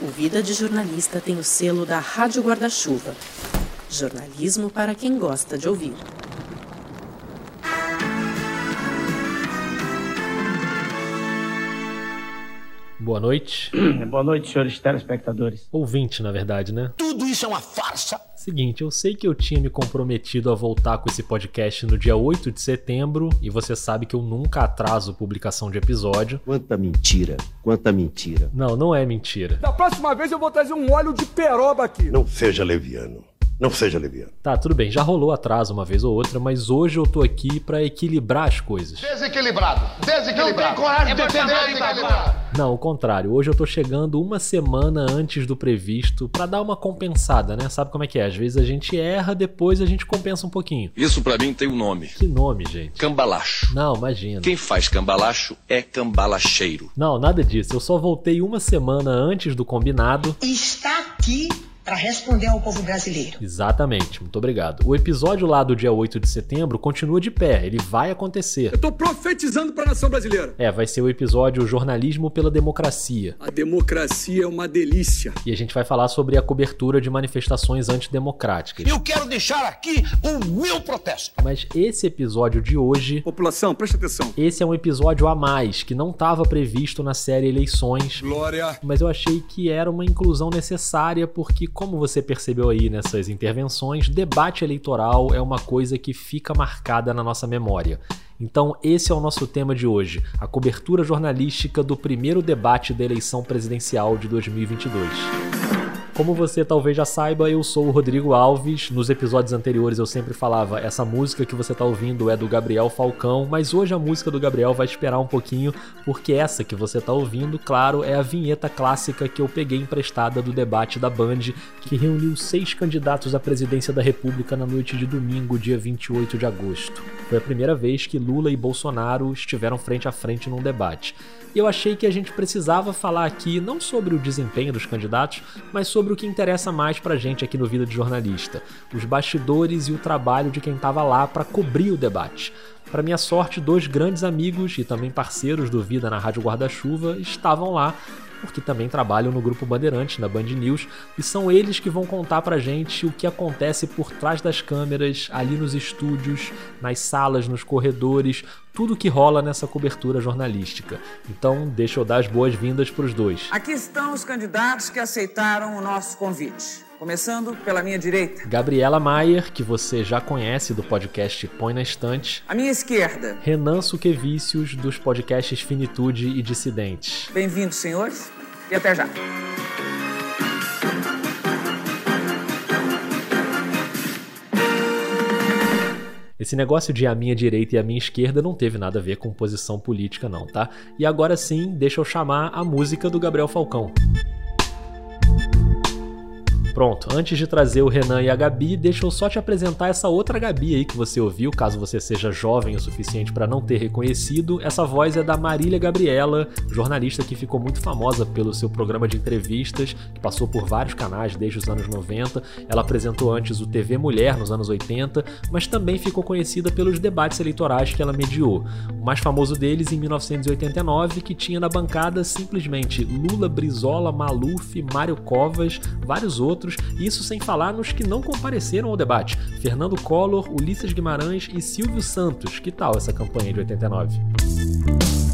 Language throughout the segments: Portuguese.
O Vida de Jornalista tem o selo da Rádio Guarda-Chuva. Jornalismo para quem gosta de ouvir. Boa noite. Boa noite, senhores telespectadores. Ouvinte, na verdade, né? Tudo isso é uma farsa. Seguinte, eu sei que eu tinha me comprometido a voltar com esse podcast no dia 8 de setembro e você sabe que eu nunca atraso publicação de episódio. Quanta mentira, quanta mentira. Não, não é mentira. Da próxima vez eu vou trazer um óleo de peroba aqui. Não seja leviano. Não seja leviano. Tá, tudo bem, já rolou atraso uma vez ou outra, mas hoje eu tô aqui pra equilibrar as coisas. Desequilibrado. Desequilibrado. Não tem coragem de defender desequilibrado. Não, o contrário. Hoje eu tô chegando uma semana antes do previsto pra dar uma compensada, né? Sabe como é que é? Às vezes a gente erra, depois a gente compensa um pouquinho. Isso pra mim tem um nome. Que nome, gente? Cambalacho. Não, imagina. Quem faz cambalacho é cambalacheiro. Não, nada disso. Eu só voltei uma semana antes do combinado. Está aqui para responder ao povo brasileiro. Exatamente, muito obrigado. O episódio lá do dia 8 de setembro continua de pé, ele vai acontecer. Eu tô profetizando para a nação brasileira. É, vai ser o episódio Jornalismo pela Democracia. A democracia é uma delícia. E a gente vai falar sobre a cobertura de manifestações antidemocráticas. Eu quero deixar aqui o meu protesto. Mas esse episódio de hoje. População, presta atenção. Esse é um episódio a mais, que não estava previsto na série Eleições. Glória. Mas eu achei que era uma inclusão necessária, porque como você percebeu aí nessas intervenções, debate eleitoral é uma coisa que fica marcada na nossa memória. Então, esse é o nosso tema de hoje: a cobertura jornalística do primeiro debate da eleição presidencial de 2022. Como você talvez já saiba, eu sou o Rodrigo Alves. Nos episódios anteriores eu sempre falava, essa música que você tá ouvindo é do Gabriel Falcão, mas hoje a música do Gabriel vai esperar um pouquinho, porque essa que você tá ouvindo, claro, é a vinheta clássica que eu peguei emprestada do debate da Band, que reuniu seis candidatos à presidência da República na noite de domingo, dia 28 de agosto. Foi a primeira vez que Lula e Bolsonaro estiveram frente a frente num debate. E eu achei que a gente precisava falar aqui não sobre o desempenho dos candidatos, mas sobre o que interessa mais pra gente aqui no Vida de Jornalista: os bastidores e o trabalho de quem estava lá para cobrir o debate. Para minha sorte, dois grandes amigos e também parceiros do Vida na Rádio Guarda-Chuva estavam lá porque também trabalham no Grupo Bandeirante, na Band News, e são eles que vão contar pra gente o que acontece por trás das câmeras, ali nos estúdios, nas salas, nos corredores, tudo que rola nessa cobertura jornalística. Então, deixa eu dar as boas-vindas pros dois. Aqui estão os candidatos que aceitaram o nosso convite. Começando pela minha direita. Gabriela Maier, que você já conhece do podcast Põe na Estante. À minha esquerda. Renan Suquevicius, dos podcasts Finitude e Dissidentes. Bem-vindos, senhores, e até já. Esse negócio de a minha direita e a minha esquerda não teve nada a ver com posição política, não, tá? E agora sim, deixa eu chamar a música do Gabriel Falcão. Pronto, antes de trazer o Renan e a Gabi, deixa eu só te apresentar essa outra Gabi aí que você ouviu, caso você seja jovem o suficiente para não ter reconhecido. Essa voz é da Marília Gabriela, jornalista que ficou muito famosa pelo seu programa de entrevistas, que passou por vários canais desde os anos 90. Ela apresentou antes o TV Mulher nos anos 80, mas também ficou conhecida pelos debates eleitorais que ela mediou. O mais famoso deles em 1989, que tinha na bancada simplesmente Lula, Brizola, Maluf, Mário Covas, vários outros, isso sem falar nos que não compareceram ao debate: Fernando Collor, Ulisses Guimarães e Silvio Santos. Que tal essa campanha de 89?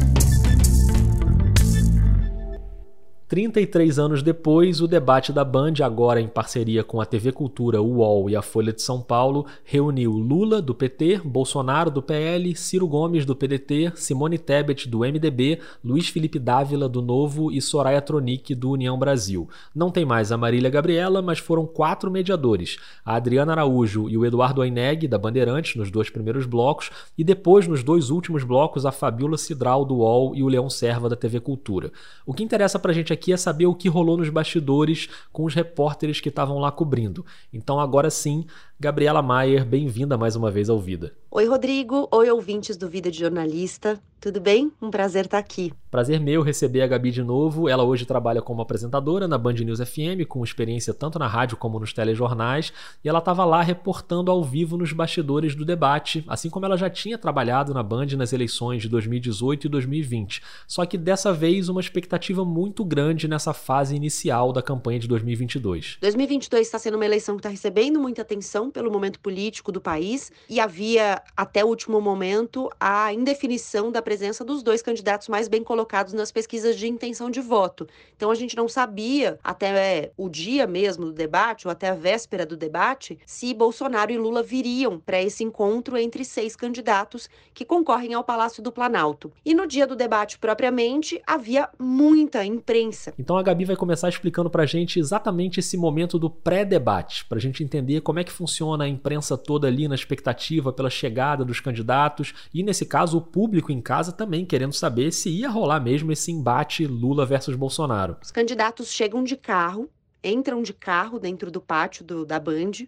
33 anos depois, o debate da Band, agora em parceria com a TV Cultura, o UOL e a Folha de São Paulo, reuniu Lula, do PT, Bolsonaro, do PL, Ciro Gomes, do PDT, Simone Tebet, do MDB, Luiz Felipe Dávila, do Novo e Soraya Tronic, do União Brasil. Não tem mais a Marília Gabriela, mas foram quatro mediadores: a Adriana Araújo e o Eduardo Aineg, da Bandeirantes, nos dois primeiros blocos, e depois, nos dois últimos blocos, a Fabiola Cidral, do UOL, e o Leão Serva, da TV Cultura. O que interessa pra gente aqui é saber o que rolou nos bastidores com os repórteres que estavam lá cobrindo. Então agora sim, Gabriela Maier, bem-vinda mais uma vez ao Vida. Oi, Rodrigo. Oi, ouvintes do Vida de Jornalista. Tudo bem? Um prazer estar aqui. Prazer meu receber a Gabi de novo. Ela hoje trabalha como apresentadora na Band News FM, com experiência tanto na rádio como nos telejornais, e ela estava lá reportando ao vivo nos bastidores do debate, assim como ela já tinha trabalhado na Band nas eleições de 2018 e 2020. Só que dessa vez uma expectativa muito grande nessa fase inicial da campanha de 2022. 2022 está sendo uma eleição que está recebendo muita atenção pelo momento político do país e havia até o último momento a indefinição da presença dos dois candidatos mais bem colocados nas pesquisas de intenção de voto. Então a gente não sabia até o dia mesmo do debate ou até a véspera do debate se Bolsonaro e Lula viriam para esse encontro entre seis candidatos que concorrem ao Palácio do Planalto. E no dia do debate propriamente havia muita imprensa. Então a Gabi vai começar explicando para a gente exatamente esse momento do pré-debate, para a gente entender como é que funciona a imprensa toda ali na expectativa pela chegada dos candidatos e, nesse caso, o público em casa também querendo saber se ia rolar mesmo esse embate Lula versus Bolsonaro. Os candidatos chegam de carro, entram de carro dentro do pátio do, da Band,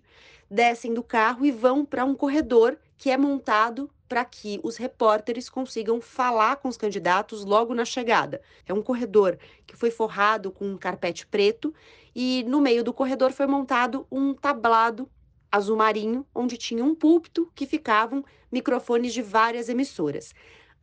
descem do carro e vão para um corredor que é montado para que os repórteres consigam falar com os candidatos logo na chegada. É um corredor que foi forrado com um carpete preto e no meio do corredor foi montado um tablado azul marinho, onde tinha um púlpito que ficavam microfones de várias emissoras.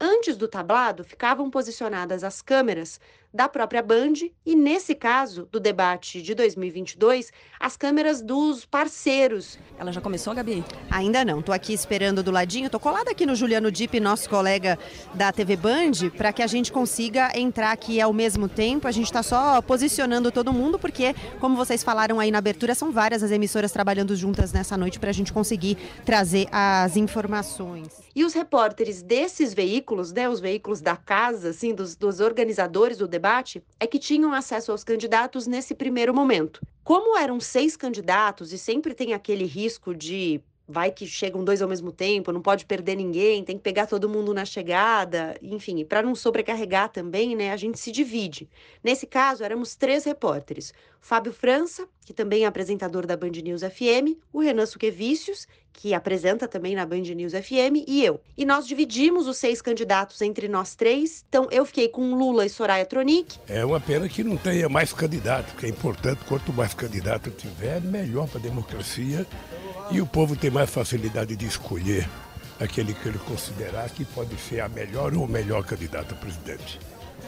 Antes do tablado ficavam posicionadas as câmeras da própria Band e, nesse caso, do debate de 2022, as câmeras dos parceiros. Ela já começou, Gabi? Ainda não. Tô aqui esperando do ladinho. Tô colada aqui no Juliano Dip, nosso colega da TV Band, para que a gente consiga entrar aqui ao mesmo tempo. A gente está só posicionando todo mundo, porque, como vocês falaram aí na abertura, são várias as emissoras trabalhando juntas nessa noite para a gente conseguir trazer as informações. E os repórteres desses veículos, né, os veículos da casa, assim, dos, dos organizadores do debate, é que tinham acesso aos candidatos nesse primeiro momento. Como eram seis candidatos e sempre tem aquele risco de vai que chegam dois ao mesmo tempo, não pode perder ninguém, tem que pegar todo mundo na chegada, enfim, para não sobrecarregar também, né, a gente se divide. Nesse caso, éramos três repórteres: Fábio França, que também é apresentador da Band News FM, o Renan Suquevicius, que apresenta também na Band News FM, e eu. E nós dividimos os seis candidatos entre nós três. Então, eu fiquei com Lula e Soraya Tronic. É uma pena que não tenha mais candidato, porque é importante, quanto mais candidato tiver, melhor para a democracia e o povo tem mais facilidade de escolher aquele que ele considerar que pode ser a melhor ou o melhor candidato a presidente.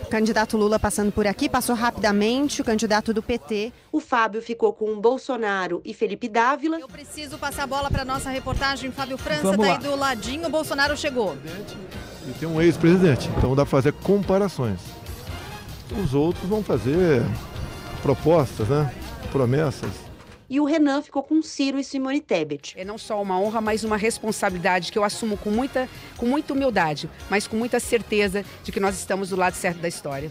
O candidato Lula passando por aqui, passou rapidamente o candidato do PT. O Fábio ficou com Bolsonaro e Felipe Dávila. Eu preciso passar a bola para nossa reportagem. Fábio França está aí do ladinho, Bolsonaro chegou. E tem um ex-presidente, então dá para fazer comparações. Os outros vão fazer propostas, né? promessas e o Renan ficou com Ciro e Simone Tebet. É não só uma honra, mas uma responsabilidade que eu assumo com muita, com muita humildade, mas com muita certeza de que nós estamos do lado certo da história.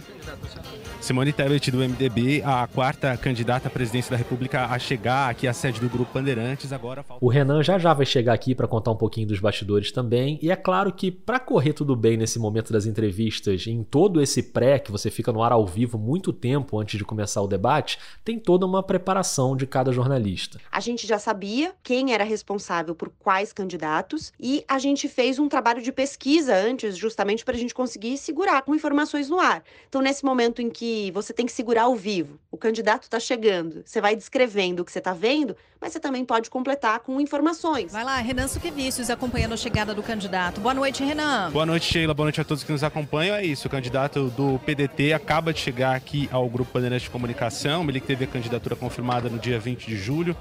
Simone Tebet, do MDB, a quarta candidata à presidência da República a chegar aqui à sede do Grupo Bandeirantes. Agora falta... O Renan já já vai chegar aqui para contar um pouquinho dos bastidores também. E é claro que, para correr tudo bem nesse momento das entrevistas, em todo esse pré, que você fica no ar ao vivo muito tempo antes de começar o debate, tem toda uma preparação de cada jornalista. A gente já sabia quem era responsável por quais candidatos e a gente fez um trabalho de pesquisa antes, justamente para a gente conseguir segurar com informações no ar. Então, nesse momento em que você tem que segurar ao vivo. O candidato está chegando. Você vai descrevendo o que você está vendo, mas você também pode completar com informações. Vai lá, Renan Suquevicius acompanhando a chegada do candidato. Boa noite, Renan. Boa noite, Sheila. Boa noite a todos que nos acompanham. É isso, o candidato do PDT acaba de chegar aqui ao Grupo Bandeirantes de Comunicação. Ele teve a candidatura confirmada no dia 20 de julho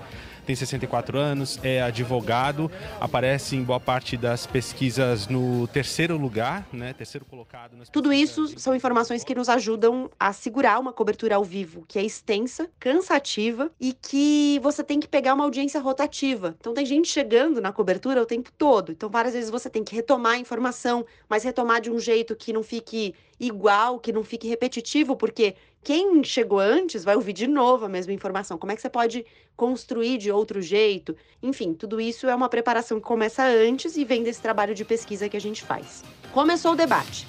tem 64 anos, é advogado, aparece em boa parte das pesquisas no terceiro lugar, né? Terceiro colocado. Tudo isso são informações que nos ajudam a segurar uma cobertura ao vivo que é extensa, cansativa e que você tem que pegar uma audiência rotativa. Então tem gente chegando na cobertura o tempo todo. Então várias vezes você tem que retomar a informação, mas retomar de um jeito que não fique igual, que não fique repetitivo, porque quem chegou antes vai ouvir de novo a mesma informação. Como é que você pode construir de outro jeito? Enfim, tudo isso é uma preparação que começa antes e vem desse trabalho de pesquisa que a gente faz. Começou o debate.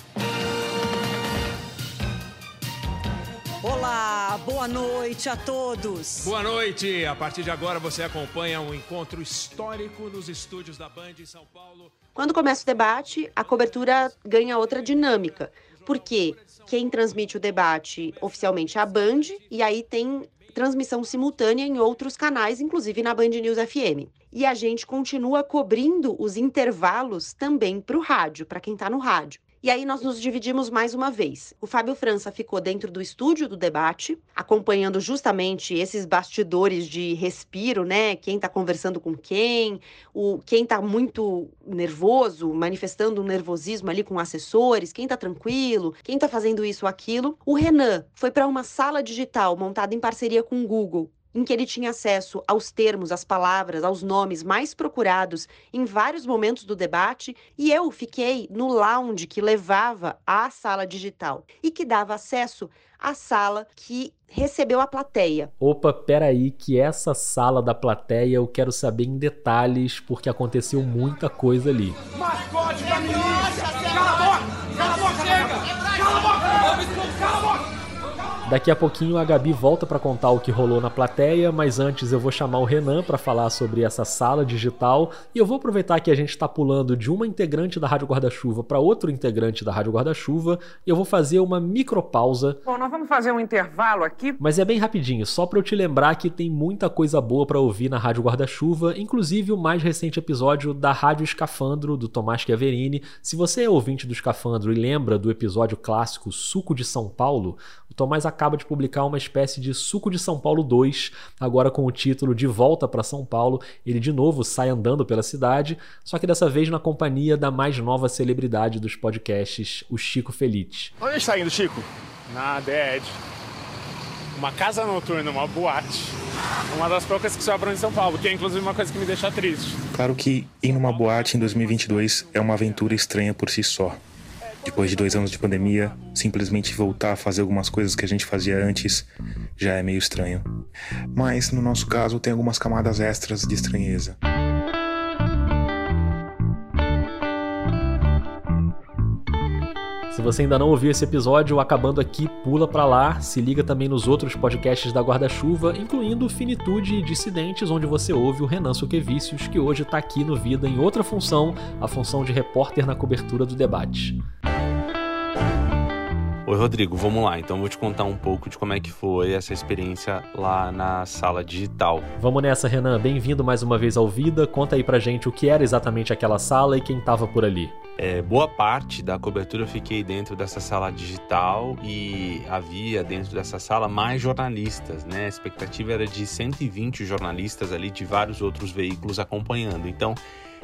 Olá, boa noite a todos. Boa noite. A partir de agora você acompanha um encontro histórico nos estúdios da Band em São Paulo. Quando começa o debate, a cobertura ganha outra dinâmica. Porque quem transmite o debate oficialmente é a Band, e aí tem transmissão simultânea em outros canais, inclusive na Band News FM. E a gente continua cobrindo os intervalos também para o rádio, para quem está no rádio. E aí nós nos dividimos mais uma vez. O Fábio França ficou dentro do estúdio do debate, acompanhando justamente esses bastidores de respiro, né? Quem está conversando com quem, o quem está muito nervoso, manifestando um nervosismo ali com assessores, quem está tranquilo, quem está fazendo isso ou aquilo. O Renan foi para uma sala digital montada em parceria com o Google em que ele tinha acesso aos termos, às palavras, aos nomes mais procurados em vários momentos do debate, e eu fiquei no lounge que levava à sala digital e que dava acesso à sala que recebeu a plateia. Opa, peraí, que essa sala da plateia eu quero saber em detalhes, porque aconteceu muita coisa ali. Mascote da milícia! Cala a boca! Cala a boca! Chega! Cala a boca! Cala a boca! Daqui a pouquinho a Gabi volta para contar o que rolou na plateia, mas antes eu vou chamar o Renan para falar sobre essa sala digital e eu vou aproveitar que a gente está pulando de uma integrante da Rádio Guarda-Chuva para outro integrante da Rádio Guarda-Chuva e eu vou fazer uma micropausa. Bom, nós vamos fazer um intervalo aqui. Mas é bem rapidinho, só para eu te lembrar que tem muita coisa boa para ouvir na Rádio Guarda-Chuva, inclusive o mais recente episódio da Rádio Escafandro do Tomás Chiaverini. Se você é ouvinte do Escafandro e lembra do episódio clássico Suco de São Paulo, o Tomás acaba de publicar uma espécie de Suco de São Paulo 2, agora com o título De Volta para São Paulo. Ele de novo sai andando pela cidade, só que dessa vez na companhia da mais nova celebridade dos podcasts, o Chico Felite. Onde está indo, Chico? Na DED. Uma casa noturna, uma boate. Uma das poucas que sobram em São Paulo, que é inclusive uma coisa que me deixa triste. Claro que ir numa boate em 2022 é uma aventura estranha por si só. Depois de dois anos de pandemia, simplesmente voltar a fazer algumas coisas que a gente fazia antes já é meio estranho. Mas no nosso caso tem algumas camadas extras de estranheza. Se você ainda não ouviu esse episódio, acabando aqui, pula para lá, se liga também nos outros podcasts da Guarda-Chuva, incluindo Finitude e Dissidentes, onde você ouve o Renan Suquevicius, que hoje está aqui no Vida em outra função, a função de repórter na cobertura do debate. Oi, Rodrigo, vamos lá. Então, vou te contar um pouco de como é que foi essa experiência lá na sala digital. Vamos nessa, Renan. Bem-vindo mais uma vez ao Vida. Conta aí pra gente o que era exatamente aquela sala e quem tava por ali. É, boa parte da cobertura eu fiquei dentro dessa sala digital e havia dentro dessa sala mais jornalistas, né? A expectativa era de 120 jornalistas ali de vários outros veículos acompanhando. Então,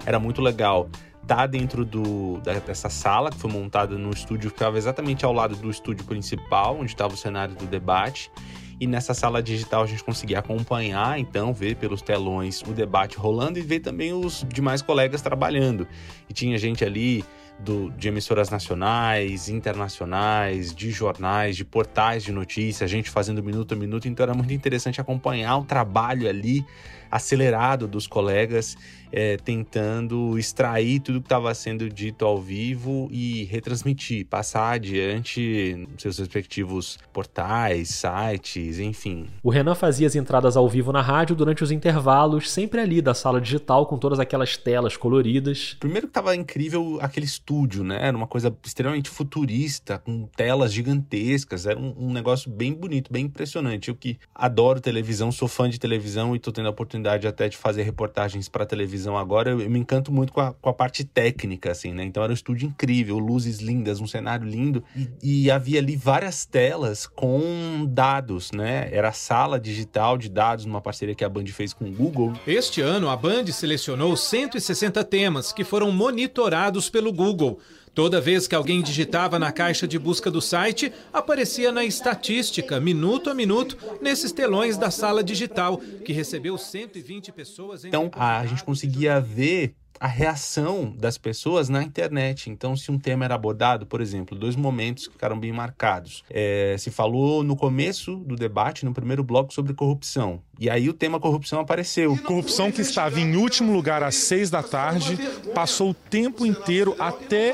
era muito legal tá dentro do, dessa sala que foi montada no estúdio estava exatamente ao lado do estúdio principal, onde estava o cenário do debate. E nessa sala digital a gente conseguia acompanhar, então, ver pelos telões o debate rolando e ver também os demais colegas trabalhando. E tinha gente ali do, de emissoras nacionais, internacionais, de jornais, de portais de notícias, gente fazendo minuto a minuto, então era muito interessante acompanhar o trabalho ali acelerado dos colegas é, tentando extrair tudo que estava sendo dito ao vivo e retransmitir, passar adiante seus respectivos portais, sites, enfim. O Renan fazia as entradas ao vivo na rádio durante os intervalos, sempre ali da sala digital com todas aquelas telas coloridas. Primeiro que estava incrível aquele estúdio, né? Era uma coisa extremamente futurista, com telas gigantescas, era um, um negócio bem bonito, bem impressionante. Eu que adoro televisão, sou fã de televisão e estou tendo a oportunidade até de fazer reportagens para televisão agora, eu, me encanto muito com a, com a parte técnica, assim, né? Então era um estúdio incrível, luzes lindas, um cenário lindo. E, e havia ali várias telas com dados, né? Era a sala digital de dados, numa parceria que a Band fez com o Google. Este ano, a Band selecionou 160 temas que foram monitorados pelo Google. Toda vez que alguém digitava na caixa de busca do site, aparecia na estatística, minuto a minuto, nesses telões da sala digital, que recebeu 120 pessoas. Em... Então, a gente conseguia ver a reação das pessoas na internet. Então, se um tema era abordado, por exemplo, dois momentos que ficaram bem marcados. É, se falou no começo do debate, no primeiro bloco, sobre corrupção. E aí o tema corrupção apareceu. Corrupção que estava em último lugar às seis da tarde, passou o tempo inteiro até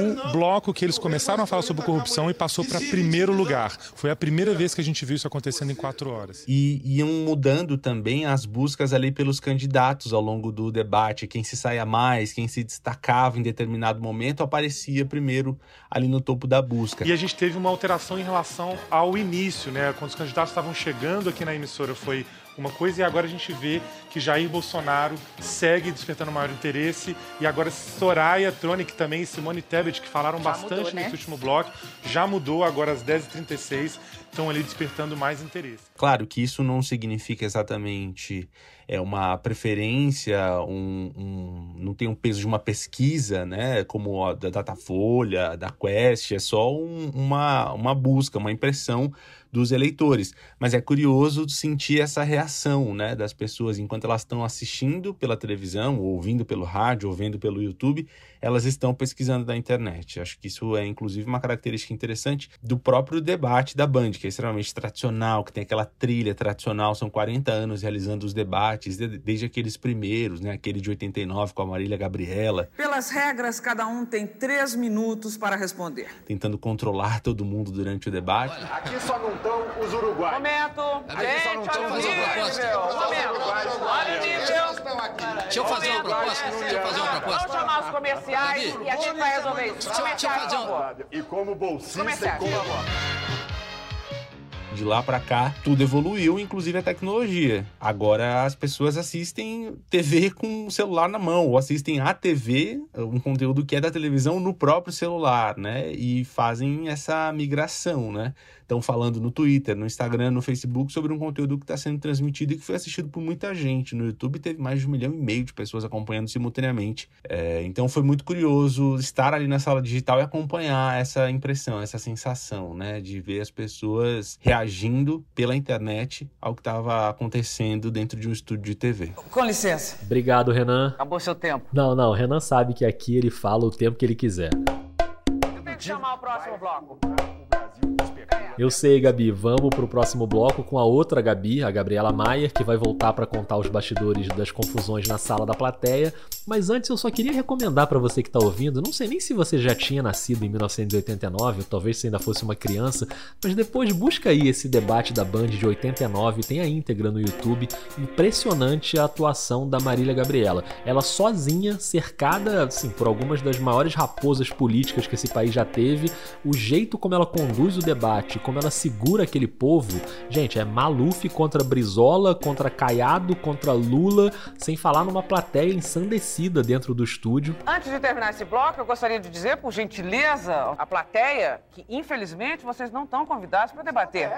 o bloco que eles começaram a falar sobre corrupção e passou para primeiro lugar. Foi a primeira vez que a gente viu isso acontecendo em quatro horas. E iam mudando também as buscas ali pelos candidatos ao longo do debate. Quem se saia mais, quem se destacava em determinado momento, aparecia primeiro ali no topo da busca. E a gente teve uma alteração em relação ao início, né? Quando os candidatos estavam chegando aqui na emissora, foi uma coisa, e agora a gente vê que Jair Bolsonaro segue despertando maior interesse, e agora Soraya Tronic também, Simone Tebet, que falaram já bastante mudou, né? nesse último bloco, já mudou agora às 10h36, estão ali despertando mais interesse. Claro que isso não significa exatamente é uma preferência, um, um, não tem um peso de uma pesquisa, né, como a da Datafolha, da Quest, é só um, uma, uma busca, uma impressão dos eleitores. Mas é curioso sentir essa reação né, das pessoas enquanto elas estão assistindo pela televisão, ouvindo pelo rádio, ouvindo pelo YouTube, elas estão pesquisando na internet. Acho que isso é, inclusive, uma característica interessante do próprio debate da Band, que é extremamente tradicional, que tem aquela trilha tradicional, são 40 anos realizando os debates, desde aqueles primeiros, né, aquele de 89 com a Marília Gabriela. Pelas regras, cada um tem três minutos para responder. Tentando controlar todo mundo durante o debate. Aqui só não estão os uruguaios. Momento. Aqui só não estão os uruguaios. Momento. Olha o nível. Deixa eu fazer uma proposta. Deixa eu fazer uma proposta. Vamos chamar os comerciais e a gente vai resolver isso. Deixa, deixa eu fazer uma... E como bolsista e como... De lá para cá, tudo evoluiu, inclusive a tecnologia. Agora as pessoas assistem TV com o celular na mão, ou assistem a TV, um conteúdo que é da televisão, no próprio celular, né? E fazem essa migração, né? estão falando no Twitter, no Instagram, no Facebook sobre um conteúdo que está sendo transmitido e que foi assistido por muita gente. No YouTube teve mais de um milhão e meio de pessoas acompanhando simultaneamente. É, então foi muito curioso estar ali na sala digital e acompanhar essa impressão, essa sensação, né, de ver as pessoas reagindo pela internet ao que estava acontecendo dentro de um estúdio de TV. Com licença. Obrigado, Renan. Acabou seu tempo. Não, não, o Renan sabe que aqui ele fala o tempo que ele quiser. Eu tenho que chamar o próximo bloco. Eu sei, Gabi. Vamos pro próximo bloco com a outra Gabi, a Gabriela Maier, que vai voltar para contar os bastidores das confusões na sala da plateia. Mas antes eu só queria recomendar para você que tá ouvindo, não sei nem se você já tinha nascido em 1989, ou talvez você ainda fosse uma criança, mas depois busca aí esse debate da Band de 89, tem a íntegra no YouTube. Impressionante a atuação da Marília Gabriela. Ela sozinha, cercada assim, por algumas das maiores raposas políticas que esse país já teve, o jeito como ela conduz o debate, como ela segura aquele povo, gente, é Maluf contra Brizola, contra Caiado, contra Lula, sem falar numa plateia ensandecida dentro do estúdio. Antes de terminar esse bloco, eu gostaria de dizer, por gentileza, à plateia, que infelizmente vocês não estão convidados para debater.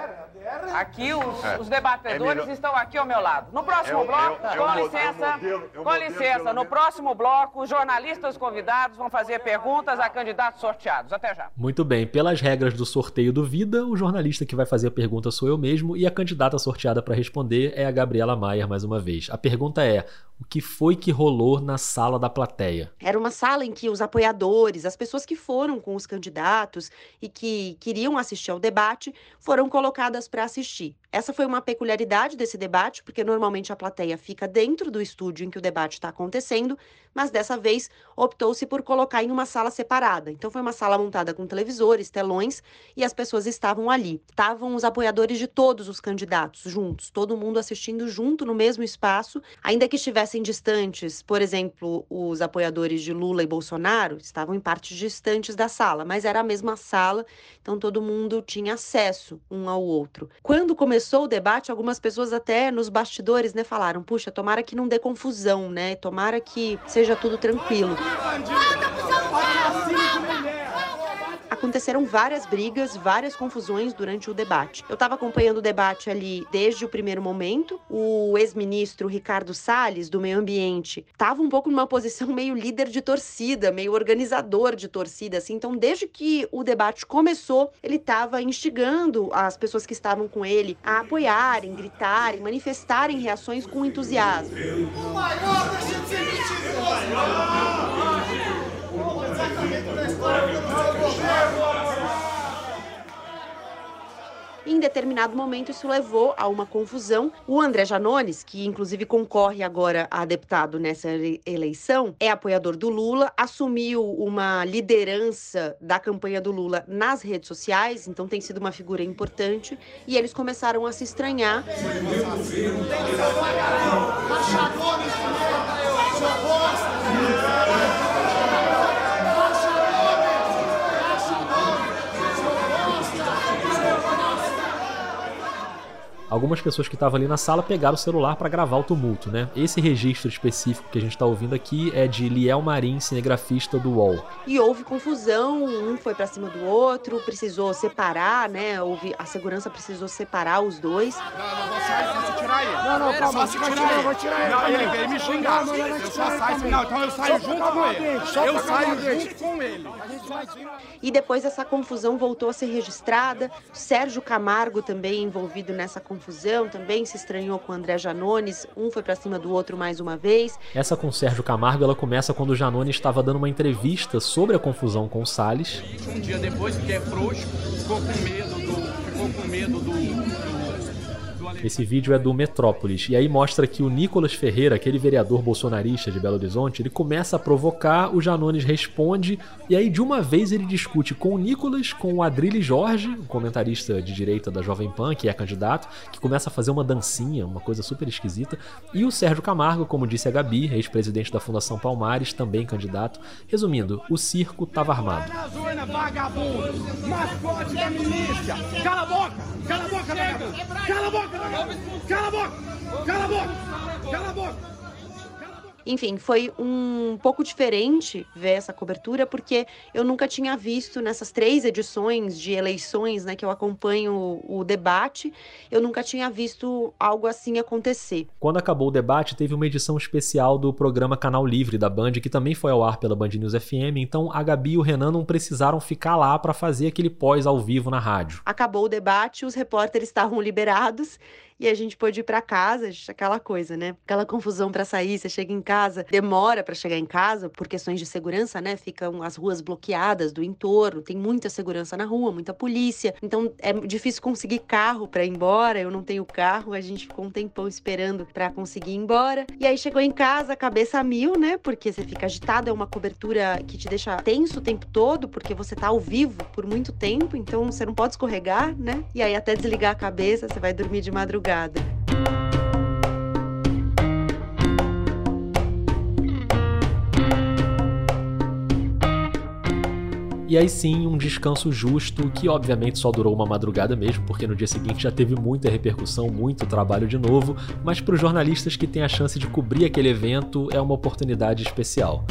Aqui os, é. os debatedores é estão aqui ao meu lado. No próximo bloco, com licença, com licença, no próximo bloco, os jornalistas convidados vão fazer perguntas a candidatos sorteados. Até já. Muito bem, pelas regras do sorteio do Vida, o jornalista que vai fazer a pergunta sou eu mesmo e a candidata sorteada para responder é a Gabriela Maier mais uma vez. A pergunta é: o que foi que rolou na sala da plateia? Era uma sala em que os apoiadores, as pessoas que foram com os candidatos e que queriam assistir ao debate, foram colocadas para assistir. Essa foi uma peculiaridade desse debate, porque normalmente a plateia fica dentro do estúdio em que o debate está acontecendo, mas dessa vez optou-se por colocar em uma sala separada. Então foi uma sala montada com televisores, telões e as pessoas estavam ali. Estavam os apoiadores de todos os candidatos juntos, todo mundo assistindo junto no mesmo espaço, ainda que estivessem distantes. Por exemplo, os apoiadores de Lula e Bolsonaro estavam em partes distantes da sala, mas era a mesma sala, então todo mundo tinha acesso um ao outro. Quando começou o debate, algumas pessoas até nos bastidores, né, falaram: "Puxa, tomara que não dê confusão, né? Tomara que seja tudo tranquilo". Aconteceram várias brigas, várias confusões durante o debate. Eu estava acompanhando o debate ali desde o primeiro momento. O ex-ministro Ricardo Salles, do Meio Ambiente, estava um pouco numa posição meio líder de torcida, meio organizador de torcida, assim. Então, desde que o debate começou, ele estava instigando as pessoas que estavam com ele a apoiarem, gritarem, manifestarem reações com entusiasmo. O maior Em determinado momento, isso levou a uma confusão. O André Janones, que inclusive concorre agora a deputado nessa eleição, é apoiador do Lula, assumiu uma liderança da campanha do Lula nas redes sociais, então tem sido uma figura importante, e eles começaram a se estranhar. Algumas pessoas que estavam ali na sala pegaram o celular para gravar o tumulto, né? Esse registro específico que a gente está ouvindo aqui é de Liel Marim, cinegrafista do UOL. E houve confusão, um foi para cima do outro, precisou separar, né? Houve, a segurança precisou separar os dois. Não, não, vou sair, vou tirar ele. Não, não, calma, se tirar ele. Vou tirar ele. Não, ele veio me xingar. Eu só saio, não, então eu saio junto com ele. Eu saio junto com ele. E depois essa confusão voltou a ser registrada. Sérgio Camargo também envolvido nessa confusão confusão, também se estranhou com o André Janones, um foi para cima do outro mais uma vez. Essa com o Sérgio Camargo, ela começa quando o Janones estava dando uma entrevista sobre a confusão com o Salles. Um dia depois, que é frouxo, ficou com medo do, ficou com medo do, esse vídeo é do Metrópolis. E aí mostra que o Nicolas Ferreira, aquele vereador bolsonarista de Belo Horizonte, ele começa a provocar, o Janones responde, e aí de uma vez ele discute com o Nicolas, com o Adrilles Jorge, um comentarista de direita da Jovem Pan, que é candidato, que começa a fazer uma dancinha, uma coisa super esquisita, e o Sérgio Camargo, como disse a Gabi, ex-presidente da Fundação Palmares, também candidato. Resumindo, o circo estava armado. Cala a boca! Cala a boca, vagabundo! Cala a boca, Cala a boca! Cala a boca! Cala a boca! Enfim, foi um pouco diferente ver essa cobertura, porque eu nunca tinha visto nessas três edições de eleições né, que eu acompanho o debate, eu nunca tinha visto algo assim acontecer. Quando acabou o debate, teve uma edição especial do programa Canal Livre da Band, que também foi ao ar pela Band News FM, então a Gabi e o Renan não precisaram ficar lá para fazer aquele pós ao vivo na rádio. Acabou o debate, os repórteres estavam liberados e a gente pôde ir para casa, aquela coisa, né? Aquela confusão para sair, você chega em casa, demora para chegar em casa por questões de segurança, né? Ficam as ruas bloqueadas do entorno, tem muita segurança na rua, muita polícia. Então é difícil conseguir carro para ir embora. Eu não tenho carro, a gente ficou um tempão esperando para conseguir ir embora. E aí chegou em casa, cabeça a mil, né? Porque você fica agitado, é uma cobertura que te deixa tenso o tempo todo, porque você tá ao vivo por muito tempo, então você não pode escorregar, né? E aí até desligar a cabeça, você vai dormir de madrugada Obrigada. E aí sim, um descanso justo, que obviamente só durou uma madrugada mesmo, porque no dia seguinte já teve muita repercussão, muito trabalho de novo, mas para os jornalistas que têm a chance de cobrir aquele evento é uma oportunidade especial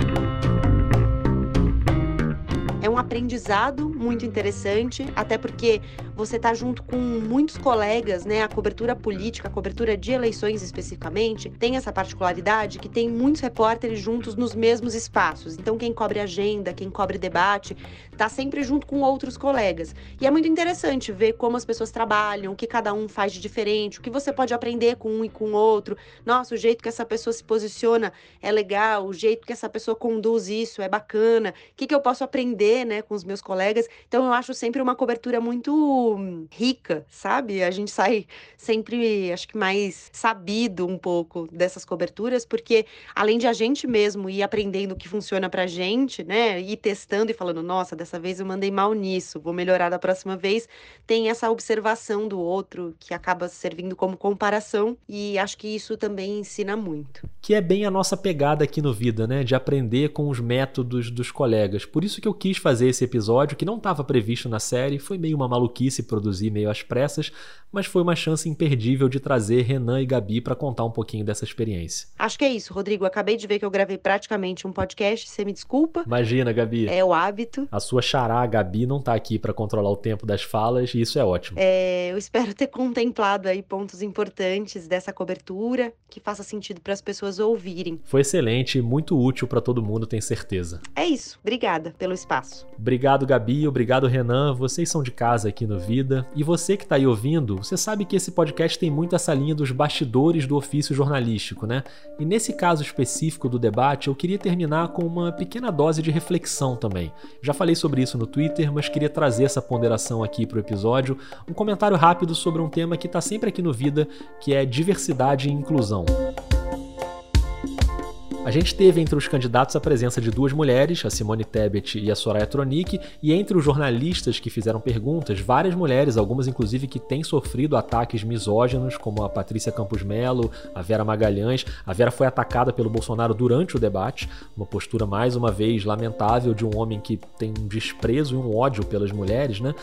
um aprendizado muito interessante, até porque você está junto com muitos colegas, né? A cobertura política, a cobertura de eleições especificamente, tem essa particularidade que tem muitos repórteres juntos nos mesmos espaços. Então, quem cobre agenda, quem cobre debate, está sempre junto com outros colegas. E é muito interessante ver como as pessoas trabalham, o que cada um faz de diferente, o que você pode aprender com um e com outro. Nossa, o jeito que essa pessoa se posiciona é legal, o jeito que essa pessoa conduz isso é bacana. O que, que eu posso aprender né, com os meus colegas. Então eu acho sempre uma cobertura muito rica, sabe? A gente sai sempre, acho que mais sabido um pouco dessas coberturas, porque além de a gente mesmo ir aprendendo o que funciona pra gente, né, ir testando e falando, nossa, dessa vez eu mandei mal nisso, vou melhorar da próxima vez, tem essa observação do outro que acaba servindo como comparação e acho que isso também ensina muito. Que é bem a nossa pegada aqui no Vida, né, de aprender com os métodos dos colegas. Por isso que eu quis fazer esse episódio que não estava previsto na série, foi meio uma maluquice produzir meio às pressas, mas foi uma chance imperdível de trazer Renan e Gabi para contar um pouquinho dessa experiência. Acho que é isso, Rodrigo. Acabei de ver que eu gravei praticamente um podcast, você me desculpa. Imagina, Gabi. É o hábito. A sua xará, a Gabi, não tá aqui para controlar o tempo das falas e isso é ótimo. É, eu espero ter contemplado aí pontos importantes dessa cobertura que faça sentido para as pessoas ouvirem. Foi excelente e muito útil para todo mundo, tenho certeza. É isso. Obrigada pelo espaço. Obrigado, Gabi. Obrigado, Renan. Vocês são de casa aqui no Vida. E você que está aí ouvindo, você sabe que esse podcast tem muito essa linha dos bastidores do ofício jornalístico, né? E nesse caso específico do debate, eu queria terminar com uma pequena dose de reflexão também. Já falei sobre isso no Twitter, mas queria trazer essa ponderação aqui para o episódio. Um comentário rápido sobre um tema que está sempre aqui no Vida, que é diversidade e inclusão. A gente teve entre os candidatos a presença de duas mulheres, a Simone Tebet e a Soraya Tronic, e entre os jornalistas que fizeram perguntas, várias mulheres, algumas inclusive que têm sofrido ataques misóginos, como a Patrícia Campos Melo, a Vera Magalhães. A Vera foi atacada pelo Bolsonaro durante o debate, uma postura mais uma vez lamentável de um homem que tem um desprezo e um ódio pelas mulheres, né?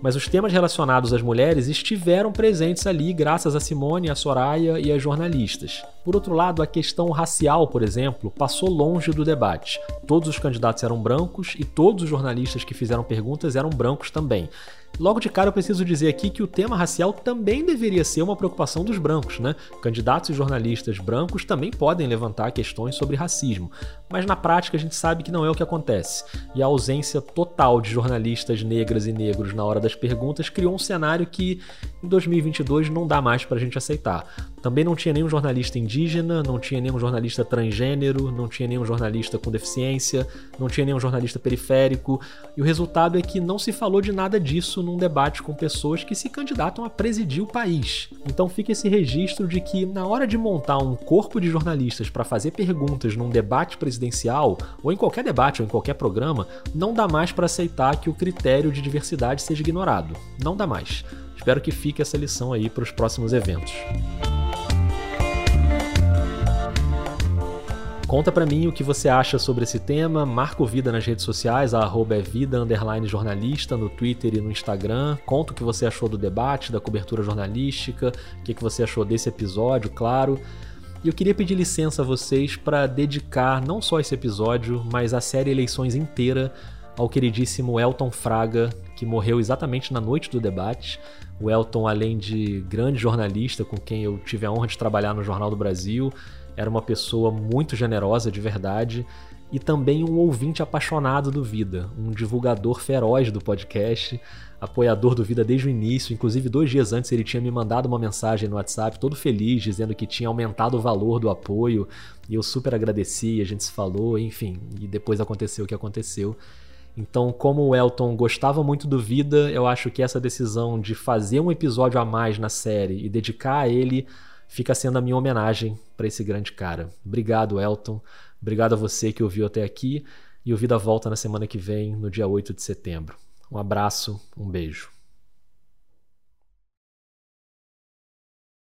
Mas os temas relacionados às mulheres estiveram presentes ali graças a Simone, a Soraya e as jornalistas. Por outro lado, a questão racial, por exemplo, passou longe do debate. Todos os candidatos eram brancos e todos os jornalistas que fizeram perguntas eram brancos também. Logo de cara, eu preciso dizer aqui que o tema racial também deveria ser uma preocupação dos brancos, né? Candidatos e jornalistas brancos também podem levantar questões sobre racismo, mas na prática a gente sabe que não é o que acontece. E a ausência total de jornalistas negras e negros na hora das perguntas criou um cenário que em 2022 não dá mais pra gente aceitar. Também não tinha nenhum jornalista indígena, não tinha nenhum jornalista transgênero, não tinha nenhum jornalista com deficiência, não tinha nenhum jornalista periférico, e o resultado é que não se falou de nada disso num debate com pessoas que se candidatam a presidir o país. Então fica esse registro de que, na hora de montar um corpo de jornalistas para fazer perguntas num debate presidencial, ou em qualquer debate ou em qualquer programa, não dá mais para aceitar que o critério de diversidade seja ignorado. Não dá mais. Espero que fique essa lição aí para os próximos eventos. Conta para mim o que você acha sobre esse tema, marca o Vida nas redes sociais, a arroba é vida underline jornalista no Twitter e no Instagram. Conta o que você achou do debate, da cobertura jornalística, o que, você achou desse episódio, claro. E eu queria pedir licença a vocês para dedicar não só esse episódio, mas a série Eleições inteira ao queridíssimo Elton Fraga, que morreu exatamente na noite do debate. O Elton, além de grande jornalista com quem eu tive a honra de trabalhar no Jornal do Brasil, era uma pessoa muito generosa de verdade e também um ouvinte apaixonado do Vida, um divulgador feroz do podcast, apoiador do Vida desde o início. Inclusive, dois dias antes, ele tinha me mandado uma mensagem no WhatsApp, todo feliz, dizendo que tinha aumentado o valor do apoio. E eu super agradeci, a gente se falou, enfim. E depois aconteceu o que aconteceu. Então, como o Elton gostava muito do Vida, eu acho que essa decisão de fazer um episódio a mais na série e dedicar a ele fica sendo a minha homenagem para esse grande cara. Obrigado, Elton. Obrigado a você que ouviu até aqui. E o Vida volta na semana que vem, no dia 8 de setembro. Um abraço, um beijo.